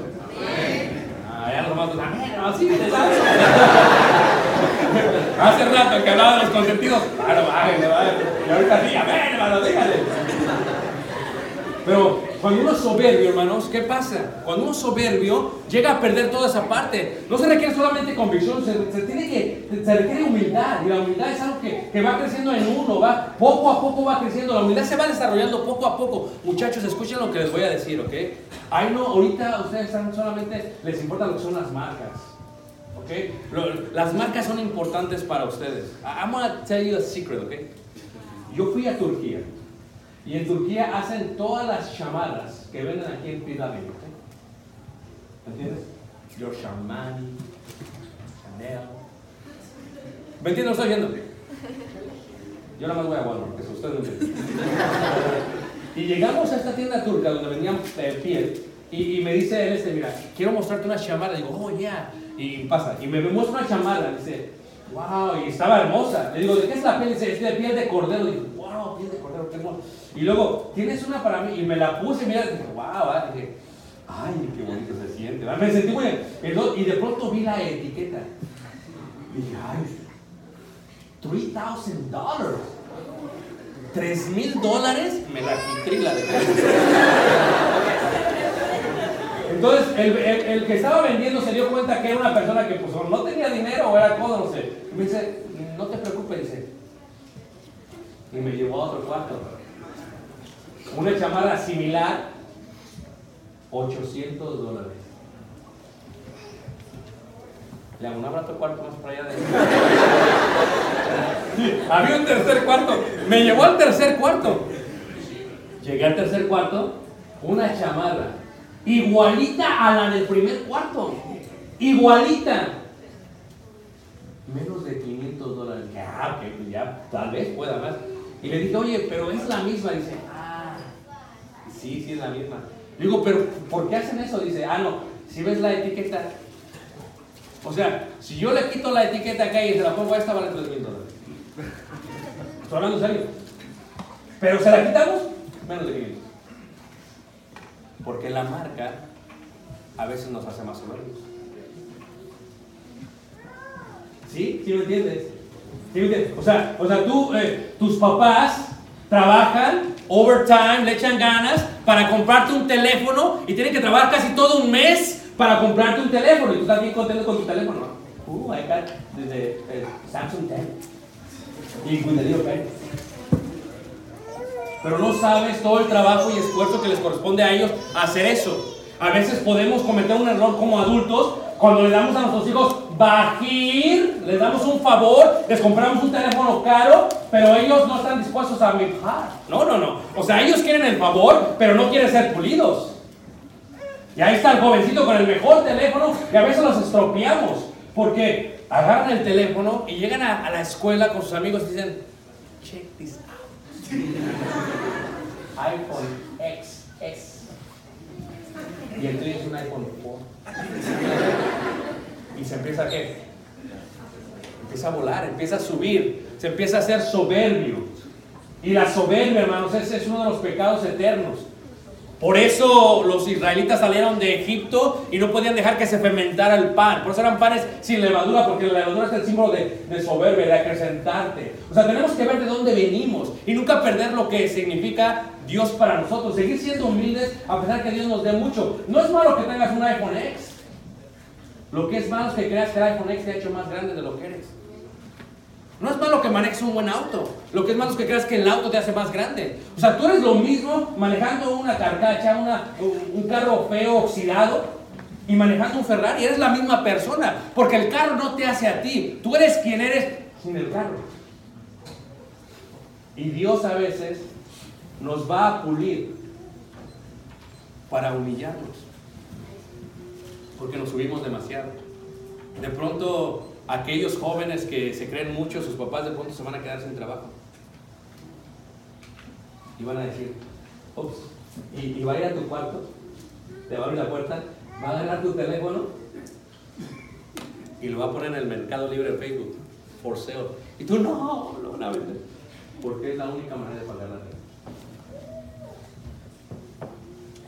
Ah, ya los amén, así lado. Hace rato que hablaba de los consentidos. Claro, bájenle, bájenle. Y ahorita sí, amén, hermano, dígale. Pero cuando uno es soberbio, hermanos, ¿qué pasa? Cuando uno es soberbio, llega a perder toda esa parte. No se requiere solamente convicción, se, se tiene que, se requiere humildad. Y la humildad es algo que, que va creciendo en uno, va, poco a poco va creciendo. La humildad se va desarrollando poco a poco. Muchachos, escuchen lo que les voy a decir, ¿ok? Ay, no, ahorita ustedes están solamente, les importa lo que son las marcas. ¿Ok? Lo- las marcas son importantes para ustedes. I'm gonna tell you a secret, ¿ok? Yo fui a Turquía. Y en Turquía hacen todas las chamarras que venden aquí en Pirámide. ¿Entiendes? Giorgio Armani, Chanel. ¿Me entiendes lo que estoy? Yo nada más voy a Walmart, si ustedes no entienden. Y llegamos a esta tienda turca donde vendían eh, piel. Y, y me dice él, este, mira, quiero mostrarte una chamarra. Digo, oh, yeah. Y pasa. Y me, muestra una chamarra. Dice, wow, y estaba hermosa. Le digo, ¿de qué es la piel? Dice, es de piel de cordero. Digo, wow, piel de cordero, Y luego, ¿tienes una para mí? Y me la puse, mira, dije, wow, ah. dije, ay, qué bonito se siente. Me sentí muy bien. Y Y de pronto vi la etiqueta. Dije, ay, $3,000. ¿Tres mil dólares? Me la quité y la dejé. Entonces, el, el- que estaba vendiendo se dio cuenta que era una persona que pues, no tenía dinero o era codo, no sé. Y me dice, no te preocupes. Y me llevó a otro cuarto. Una chamarra similar, 800 dólares. Le hago un abrazo cuarto más para allá de había un tercer cuarto. Me llevó al tercer cuarto. Llegué al tercer cuarto, una chamarra. Igualita a la del primer cuarto. Igualita. Menos de 500 dólares. Ah, pues ya, tal vez pueda más. Y le dije, oye, pero es la misma. Dice, ah, sí, sí es la misma. Digo, pero ¿por qué hacen eso? Dice, ah, no, si ves la etiqueta. O sea, si yo le quito la etiqueta acá y se la pongo a esta, vale 3 mil dólares. Estoy hablando serio. Pero se la quitamos, menos de 500. Porque la marca a veces nos hace más soberbios. ¿Sí? ¿Sí me entiendes? O sea, o sea tú, eh, tus papás trabajan overtime, le echan ganas para comprarte un teléfono y tienen que trabajar casi todo un mes para comprarte un teléfono y tú estás bien contento con tu teléfono. Uh, I got desde Samsung 10 y little pen. Pero no sabes todo el trabajo y esfuerzo que les corresponde a ellos hacer eso. A veces podemos cometer un error como adultos cuando le damos a nuestros hijos bajir, les damos un favor, les compramos un teléfono caro, pero ellos no están dispuestos a mejorar. No, no, no. O sea, ellos quieren el favor, pero no quieren ser pulidos. Y ahí está el jovencito con el mejor teléfono y a veces los estropeamos porque agarran el teléfono y llegan a, a la escuela con sus amigos y dicen, check this out. iPhone XS. Y el tuyo es un iPhone 4. Y se empieza a qué? Empieza a volar, empieza a subir, se empieza a hacer soberbio. Y la soberbia, hermanos, ese es uno de los pecados eternos. Por eso los israelitas salieron de Egipto y no podían dejar que se fermentara el pan. Por eso eran panes sin levadura, porque la levadura es el símbolo de, de soberbia, de acrecentarte. O sea, tenemos que ver de dónde venimos y nunca perder lo que significa Dios para nosotros. Seguir siendo humildes a pesar que Dios nos dé mucho. No es malo que tengas un iPhone X. Lo que es malo es que creas que el iPhone X te ha hecho más grande de lo que eres. No es malo que manejes un buen auto. Lo que es malo es que creas que el auto te hace más grande. O sea, tú eres lo mismo manejando una carcacha, una, un, carro feo, oxidado, y manejando un Ferrari. Eres la misma persona. Porque el carro no te hace a ti. Tú eres quien eres sin el carro. Y Dios a veces nos va a pulir para humillarnos. Porque nos subimos demasiado. De pronto aquellos jóvenes que se creen mucho, sus papás de pronto se van a quedar sin trabajo. Y van a decir, ups, y, y va a ir a tu cuarto, te va a abrir la puerta, va a agarrar tu teléfono y lo va a poner en el mercado libre de Facebook, for sale. Y tú no, lo van a vender. Porque es la única manera de pagar la renta.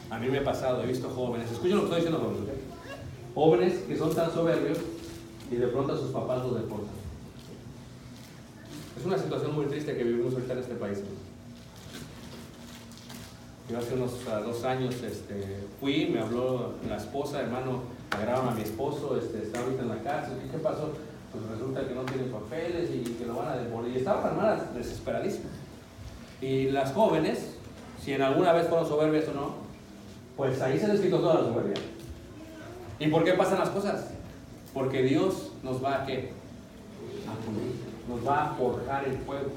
A mí me ha pasado, he visto jóvenes, escuchen lo que estoy diciendo jóvenes. Jóvenes que son tan soberbios y de pronto a sus papás los deportan. Es una situación muy triste que vivimos ahorita en este país. Yo hace unos dos años este, fui, me habló la esposa, hermano, agarraron a mi esposo, este, está ahorita en la cárcel. ¿Y qué pasó? Pues resulta que no tiene papeles y que lo van a devolver. Y estaban hermanas desesperadísimas. Y las jóvenes, si en alguna vez fueron soberbias o no, pues ahí se les quitó toda la soberbia. ¿Y por qué pasan las cosas? Porque Dios nos va a qué? A pulir, nos va a forjar el fuego.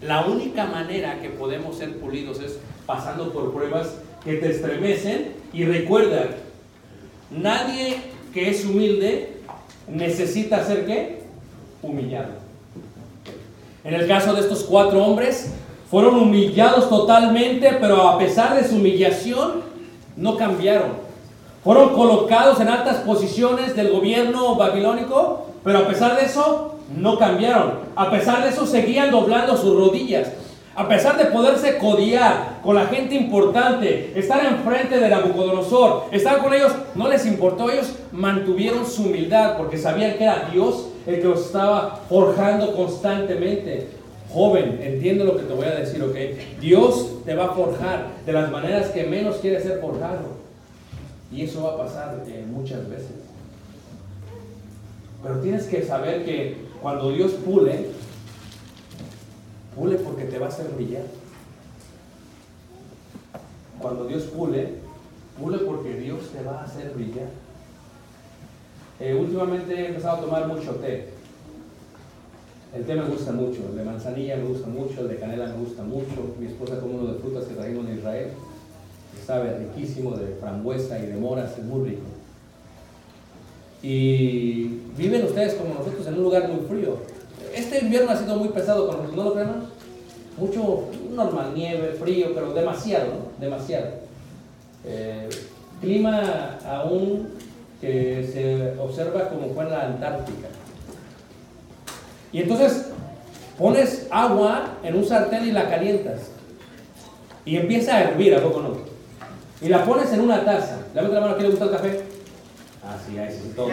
La única manera que podemos ser pulidos es pasando por pruebas que te estremecen y recuerda, nadie que es humilde necesita ser qué? Humillado. En el caso de estos cuatro hombres, fueron humillados totalmente, pero a pesar de su humillación, no cambiaron. Fueron colocados en altas posiciones del gobierno babilónico, pero a pesar de eso, no cambiaron. A pesar de eso, seguían doblando sus rodillas. A pesar de poderse codiar con la gente importante, estar enfrente de Nabucodonosor, estar con ellos, no les importó. Ellos mantuvieron su humildad porque sabían que era Dios el que los estaba forjando constantemente. Joven, entiende lo que te voy a decir, ¿ok? Dios te va a forjar de las maneras que menos quiere ser forjado. Y eso va a pasar eh, muchas veces. Pero tienes que saber que cuando Dios pule, pule porque te va a hacer brillar. Cuando Dios pule, pule porque Dios te va a hacer brillar. Eh, últimamente he empezado a tomar mucho té. El té me gusta mucho, el de manzanilla me gusta mucho, el de canela me gusta mucho. Mi esposa come uno de frutas que trajimos de Israel. Sabe riquísimo de frambuesa y de moras, es muy rico. Y viven ustedes como nosotros en un lugar muy frío. Este invierno ha sido muy pesado con nosotros, ¿no lo? Mucho, normal, nieve, frío, pero demasiado, ¿no? Demasiado. Eh, clima aún que se observa como fue en la Antártica. Y entonces pones agua en un sartén y la calientas. Y empieza a hervir, ¿a poco no? Y la pones en una taza. Levanta la mano, ¿quiere gustar el café? Ah, sí, ahí sí, todo.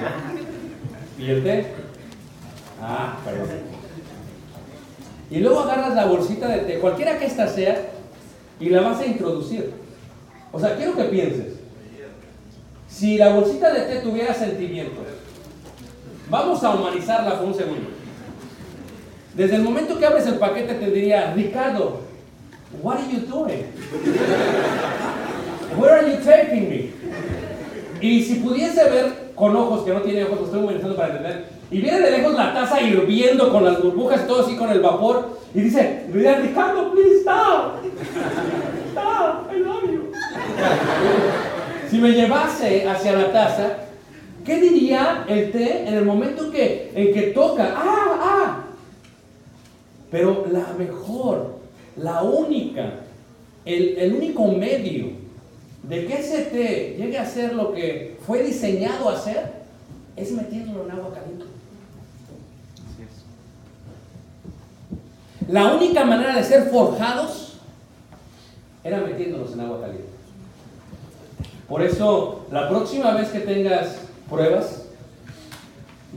¿Y el té? Ah, perdón. Y luego agarras la bolsita de té, cualquiera que ésta sea, y la vas a introducir. O sea, quiero que pienses. Si la bolsita de té tuviera sentimientos, vamos a humanizarla por un segundo. Desde el momento que abres el paquete te diría, Ricardo, what are you doing? Where are you taking me? Y si pudiese ver con ojos que no tiene ojos, lo estoy humanizando para entender, y viene de lejos la taza hirviendo con las burbujas, todo así con el vapor, y dice, Ricardo, please stop. Stop, I love you. Si me llevase hacia la taza, ¿qué diría el té en el momento que, en que toca? ¡Ah, ah! Pero la mejor, la única, el, el único medio de que ese té llegue a ser lo que fue diseñado a ser, es metiéndolo en agua caliente. La única manera de ser forjados era metiéndolos en agua caliente. Por eso, la próxima vez que tengas pruebas,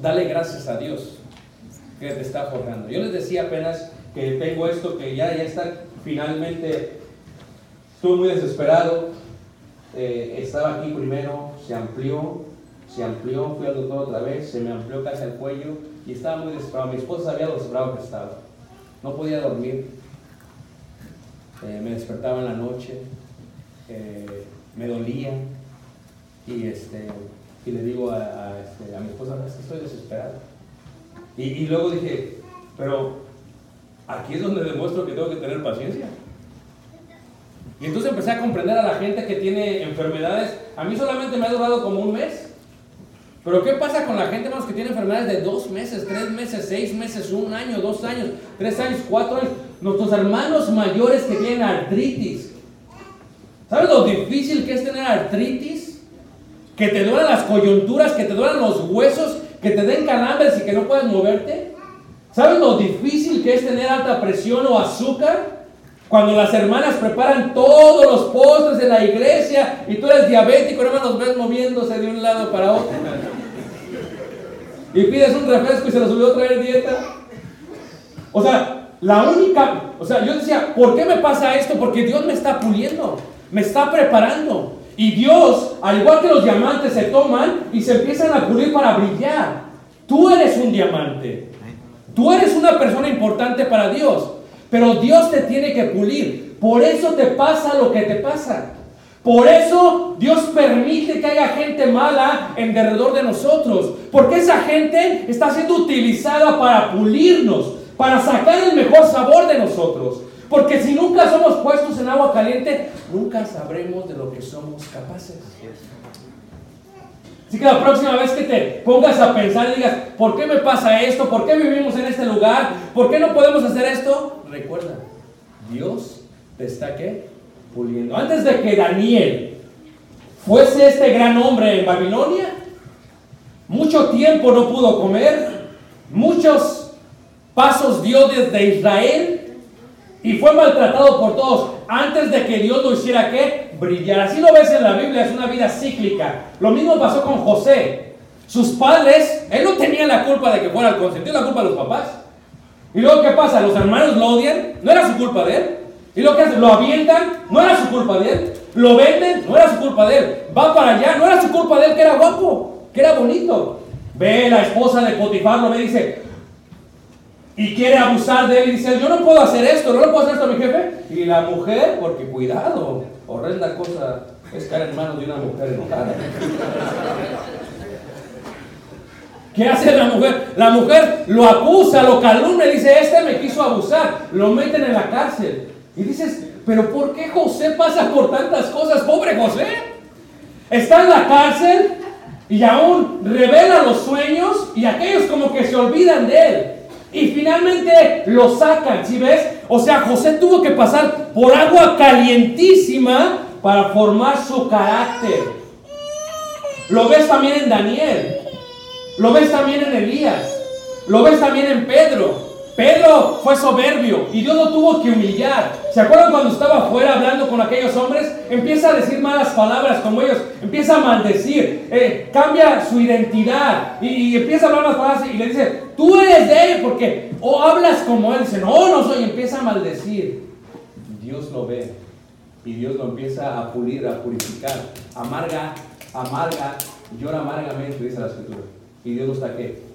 dale gracias a Dios que te está forjando. Yo les decía apenas que tengo esto que ya, ya está finalmente, estuve muy desesperado, eh, estaba aquí primero, se amplió, se amplió, fui al doctor otra vez, se me amplió casi el cuello y estaba muy desesperado. Mi esposa sabía lo desesperado que estaba. No podía dormir. Eh, me despertaba en la noche, eh, me dolía y, este, y le digo a, este, mi esposa, es que estoy desesperado. Y luego dije, pero aquí es donde demuestro que tengo que tener paciencia. Y entonces empecé a comprender a la gente que tiene enfermedades. A mí solamente me ha durado como un mes. Pero ¿qué pasa con la gente que tiene enfermedades de dos meses, tres meses, seis meses, un año, dos años, tres años, cuatro años? Nuestros hermanos mayores que tienen artritis. ¿Sabes lo difícil que es tener artritis? Que te duelen las coyunturas, que te duelen los huesos, que te den calambres y que no puedas moverte. ¿Sabes lo difícil que es tener alta presión o azúcar? Cuando las hermanas preparan todos los postres de la iglesia y tú eres diabético, hermano, los ves moviéndose de un lado para otro. Y pides un refresco y se los olvidó traer dieta. O sea, la única, o sea, yo decía, ¿por qué me pasa esto? Porque Dios me está puliendo, me está preparando. Y Dios, al igual que los diamantes, se toman y se empiezan a pulir para brillar. Tú eres un diamante. Tú eres una persona importante para Dios. Pero Dios te tiene que pulir. Por eso te pasa lo que te pasa. Por eso Dios permite que haya gente mala en derredor de nosotros. Porque esa gente está siendo utilizada para pulirnos, para sacar el mejor sabor de nosotros. Porque si nunca somos puestos en agua caliente, nunca sabremos de lo que somos capaces. Así que la próxima vez que te pongas a pensar y digas, ¿por qué me pasa esto? ¿Por qué vivimos en este lugar? ¿Por qué no podemos hacer esto? Recuerda, Dios te está ¿qué? puliendo. Antes de que Daniel fuese este gran hombre en Babilonia, mucho tiempo no pudo comer, muchos pasos dio desde Israel y fue maltratado por todos antes de que Dios lo hiciera que brillar. Así lo ves en la Biblia, es una vida cíclica. Lo mismo pasó con José. Sus padres, él no tenía la culpa de que fuera el consentido, la culpa de los papás. Y luego, ¿qué pasa? Los hermanos lo odian, no era su culpa de él. Y lo que hacen, lo avientan, no era su culpa de él. Lo venden, no era su culpa de él. Va para allá, no era su culpa de él, que era guapo, que era bonito. Ve la esposa de Potifar, lo ve y dice, y quiere abusar de él y dice, yo no puedo hacer esto, no le puedo hacer esto mi jefe. Y la mujer, porque cuidado, horrenda cosa es caer en manos de una mujer enojada. ¿Qué hace la mujer? La mujer lo acusa, lo calumnia, dice, este me quiso abusar, lo meten en la cárcel. Y dices, pero ¿por qué José pasa por tantas cosas? Pobre José. Está en la cárcel y aún revela los sueños y aquellos como que se olvidan de él. Y finalmente lo sacan, ¿sí ves? O sea, José tuvo que pasar por agua calientísima para formar su carácter. Lo ves también en Daniel. Lo ves también en Elías. Lo ves también en Pedro. Pedro fue soberbio y Dios lo tuvo que humillar. ¿Se acuerdan cuando estaba afuera hablando con aquellos hombres? Empieza a decir malas palabras como ellos, empieza a maldecir, eh, cambia su identidad y, empieza a hablar malas palabras y le dice, tú eres de él porque o hablas como él. Dice, no, no soy, y empieza a maldecir. Dios lo ve y Dios lo empieza a pulir, a purificar. Amarga, amarga, llora amargamente, dice la escritura. Y Dios está qué?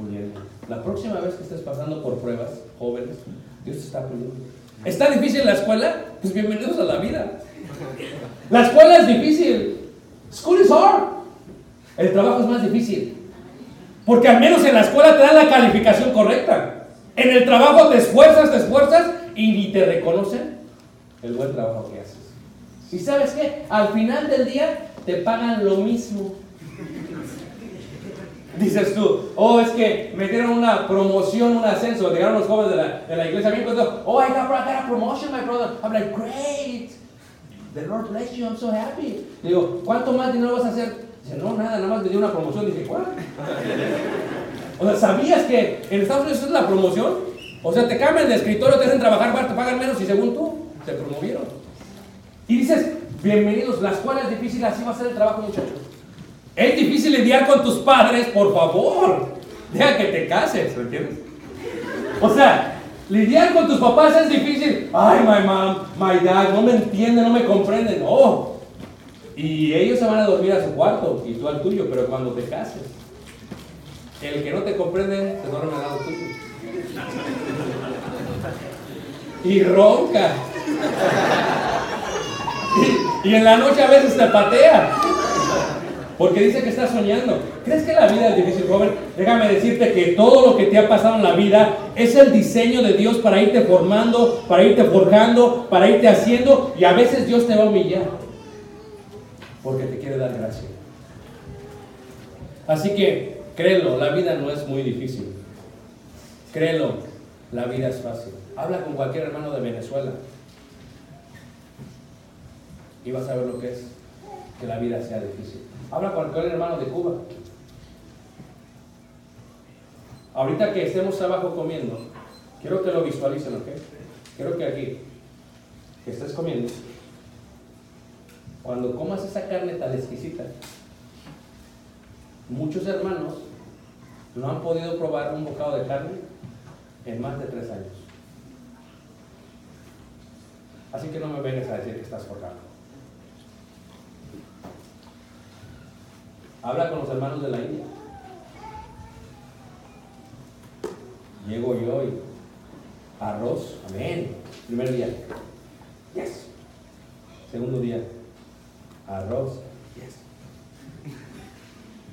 Puliendo. La próxima vez que estés pasando por pruebas, jóvenes, Dios te está puliendo. ¿Está difícil la escuela? Pues bienvenidos a la vida. La escuela es difícil. School is hard. El trabajo es más difícil. Porque al menos en la escuela te dan la calificación correcta. En el trabajo te esfuerzas, te esfuerzas y ni te reconocen el buen trabajo que haces. ¿Y sabes qué? Al final del día te pagan lo mismo. Dices tú, oh, es que me dieron una promoción, un ascenso. Llegaron los jóvenes de la, de la iglesia bien contentos. Oh, I got, I got a promotion, my brother. I'm like, great. The Lord bless you, I'm so happy. Digo, ¿cuánto más dinero vas a hacer? Dice, no, nada, nada más me dio una promoción. Dije, ¿cuál? o sea, ¿sabías que en Estados Unidos es la promoción? O sea, te cambian de escritorio, te hacen trabajar, te pagan menos y según tú, te promovieron. Y dices, Bienvenidos. La escuela es difícil, así va a ser el trabajo, muchachos. Es difícil lidiar con tus padres, por favor. Deja que te cases, ¿me entiendes? O sea, lidiar con tus papás es difícil. Ay, my mom, my dad, no me entienden, no me comprenden. No. Y ellos se van a dormir a su cuarto y tú al tuyo, pero cuando te cases, el que no te comprende se duerme al lado tuyo. Y ronca. Y, y en la noche a veces te patea. Porque dice que estás soñando. ¿Crees que la vida es difícil, joven? Déjame decirte que todo lo que te ha pasado en la vida es el diseño de Dios para irte formando, para irte forjando, para irte haciendo. Y a veces Dios te va a humillar. Porque te quiere dar gracia. Así que créelo, la vida no es muy difícil. Créelo, la vida es fácil. Habla con cualquier hermano de Venezuela. Y vas a ver lo que es que la vida sea difícil. Habla con cualquier hermano de Cuba. Ahorita que estemos abajo comiendo, quiero que lo visualicen, ¿ok? Quiero que aquí, que estés comiendo, cuando comas esa carne tan exquisita, muchos hermanos no han podido probar un bocado de carne en más de tres años. Así que no me vengas a decir que estás forjando. Habla con los hermanos de la India. Llego yo y arroz, amén. Primer día, yes. Segundo día, arroz, yes.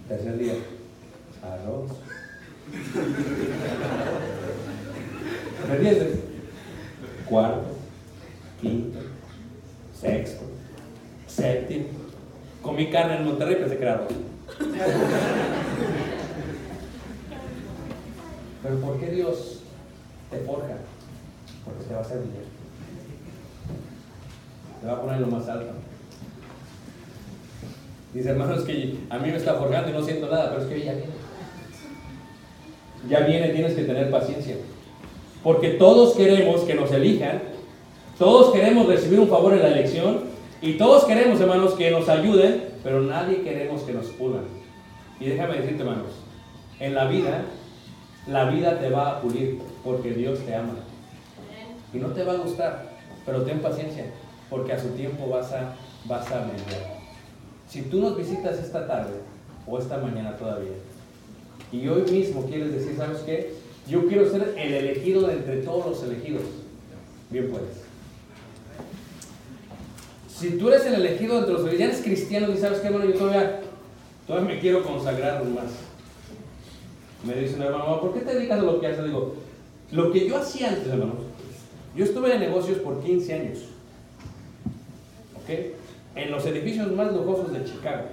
Tercer día, arroz. ¿Me entiendes? Cuarto, quinto, sexto, séptimo. Comí carne en Monterrey que era arroz. Pero ¿por qué Dios te forja? Porque te va a hacer. Te va a poner lo más alto. Dice, hermanos, que a mí me está forjando y no siento nada, pero es que ya viene. Ya viene, tienes que tener paciencia. Porque todos queremos que nos elijan, todos queremos recibir un favor en la elección, y todos queremos, hermanos, que nos ayuden, pero nadie queremos que nos pulan. Y déjame decirte, hermanos, en la vida, la vida te va a pulir porque Dios te ama. Y no te va a gustar, pero ten paciencia, porque a su tiempo vas a, vas a brillar. Si tú nos visitas esta tarde o esta mañana todavía, y hoy mismo quieres decir, ¿sabes qué? Yo quiero ser el elegido de entre todos los elegidos. Bien puedes. Si tú eres el elegido entre los ya eres cristiano y sabes qué, bueno, yo todavía, todavía me quiero consagrar más. Me dicen, hermano, ¿por qué te dedicas a lo que haces? Digo, lo que yo hacía antes, hermanos, yo estuve en negocios por 15 años. ¿Ok? En los edificios más lujosos de Chicago.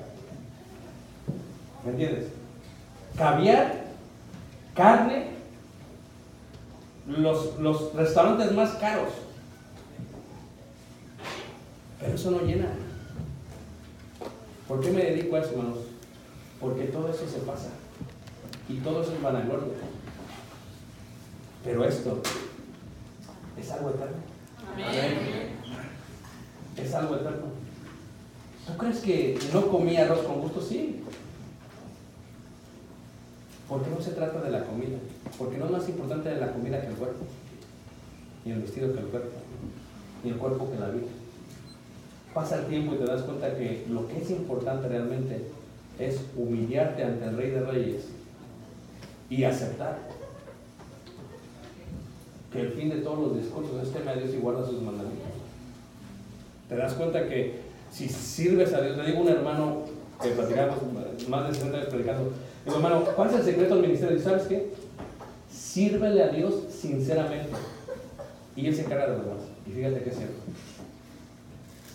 ¿Me entiendes? Caviar, carne, los, los restaurantes más caros. Pero eso no llena. ¿Por qué me dedico a eso, hermanos? Porque todo eso se pasa. Y todo eso es vanagloria. Pero esto es algo eterno. Es algo eterno. ¿Tú crees que no comí arroz con gusto? Sí. Porque no se trata de la comida. Porque no es más importante de la comida que el cuerpo. Ni el vestido que el cuerpo. Ni el cuerpo que la vida. Pasa el tiempo y te das cuenta que lo que es importante realmente es humillarte ante el Rey de Reyes y aceptar que el fin de todos los discursos es teme a Dios y guarda sus mandamientos. Te das cuenta que si sirves a Dios, le digo a un hermano que platicamos más de 60 años predicando, digo, hermano, ¿cuál es el secreto del ministerio? ¿Sabes qué? Sírvele a Dios sinceramente y Él se encarga de lo demás. Y fíjate que es cierto.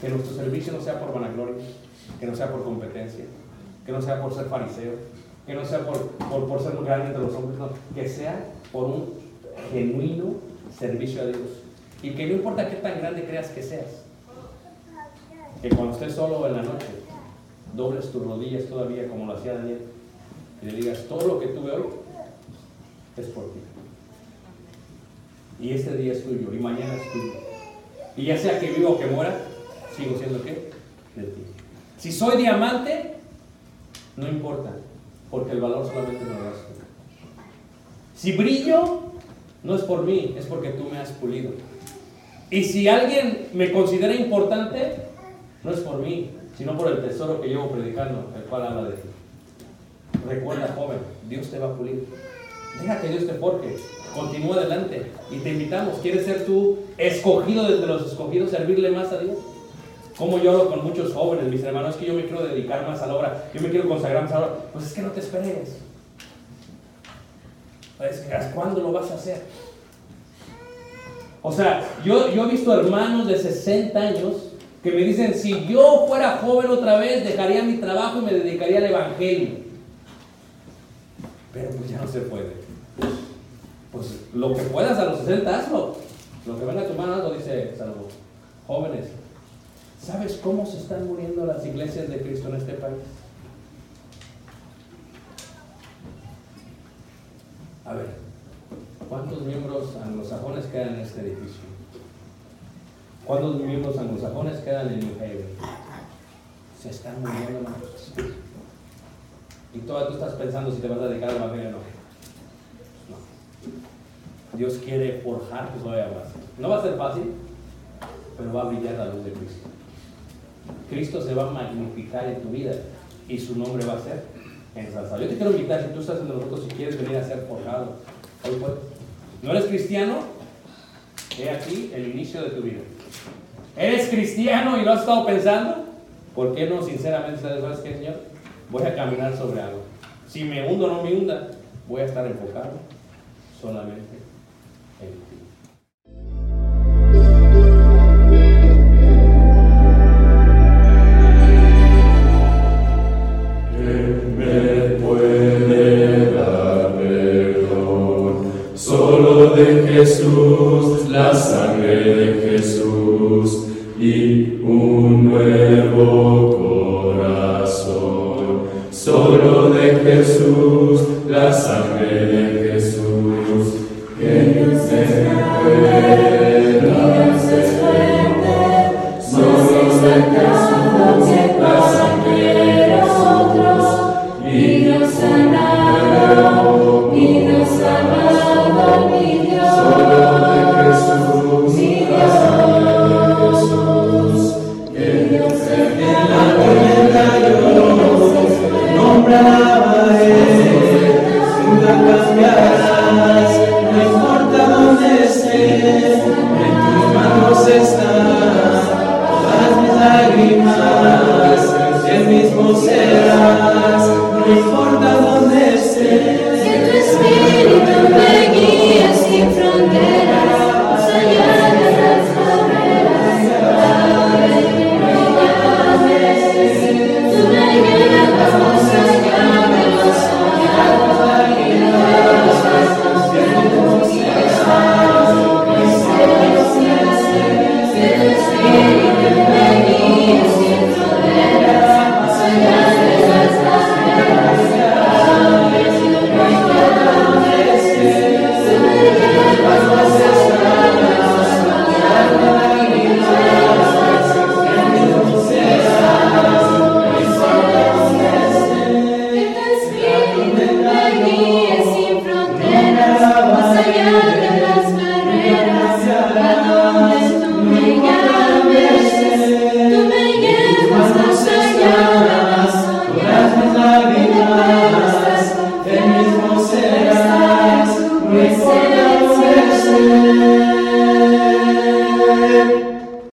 Que nuestro servicio no sea por vanagloria, que no sea por competencia, que no sea por ser fariseo, que no sea por, por, por ser grande entre los hombres, que sea por un genuino servicio a Dios. Y que no importa qué tan grande creas que seas, que cuando estés solo en la noche, dobles tus rodillas todavía como lo hacía Daniel y le digas, todo lo que tuve hoy es por ti. Y este día es tuyo y mañana es tuyo. Y ya sea que viva o que muera, sigo siendo qué? de ti. Si soy diamante, no importa, porque el valor solamente me lo das. Si brillo, no es por mí, es porque tú me has pulido. Y si alguien me considera importante, no es por mí, sino por el tesoro que llevo predicando, el cual habla de. Recuerda, joven, Dios te va a pulir. Deja que Dios te forje. Continúa adelante. Y te invitamos. ¿Quieres ser tú escogido desde los escogidos, servirle más a Dios? Yo hablo con muchos jóvenes, mis hermanos, es que yo me quiero dedicar más a la obra, yo me quiero consagrar más a la obra. Pues es que no te esperes. Es que, ¿Cuándo lo vas a hacer? O sea, yo, yo he visto hermanos de 60 años que me dicen, si yo fuera joven otra vez, dejaría mi trabajo y me dedicaría al Evangelio. Pero pues ya no se puede. Pues lo que puedas a los 60, hazlo. Lo que venga a tu mano, hazlo, dice Salomón. Jóvenes, ¿sabes cómo se están muriendo las iglesias de Cristo en este país? A ver, ¿cuántos miembros anglosajones quedan en este edificio? ¿Cuántos miembros anglosajones quedan en New Haven? Se están muriendo más. Y todavía tú estás pensando si te vas a dedicar al Evangelio o no. No. Dios quiere forjar tu todavía más. No va a ser fácil, pero va a brillar la luz de Cristo. Cristo se va a magnificar en tu vida y su nombre va a ser ensalzado. Yo te quiero invitar, si tú estás entre nosotros, si quieres venir a ser forjado, hoy puedes. ¿No eres cristiano? He aquí el inicio de tu vida. ¿Eres cristiano y lo has estado pensando? ¿Por qué no sinceramente sabes qué, Señor? Voy a caminar sobre algo. Si me hundo o no me hunda, voy a estar enfocado solamente en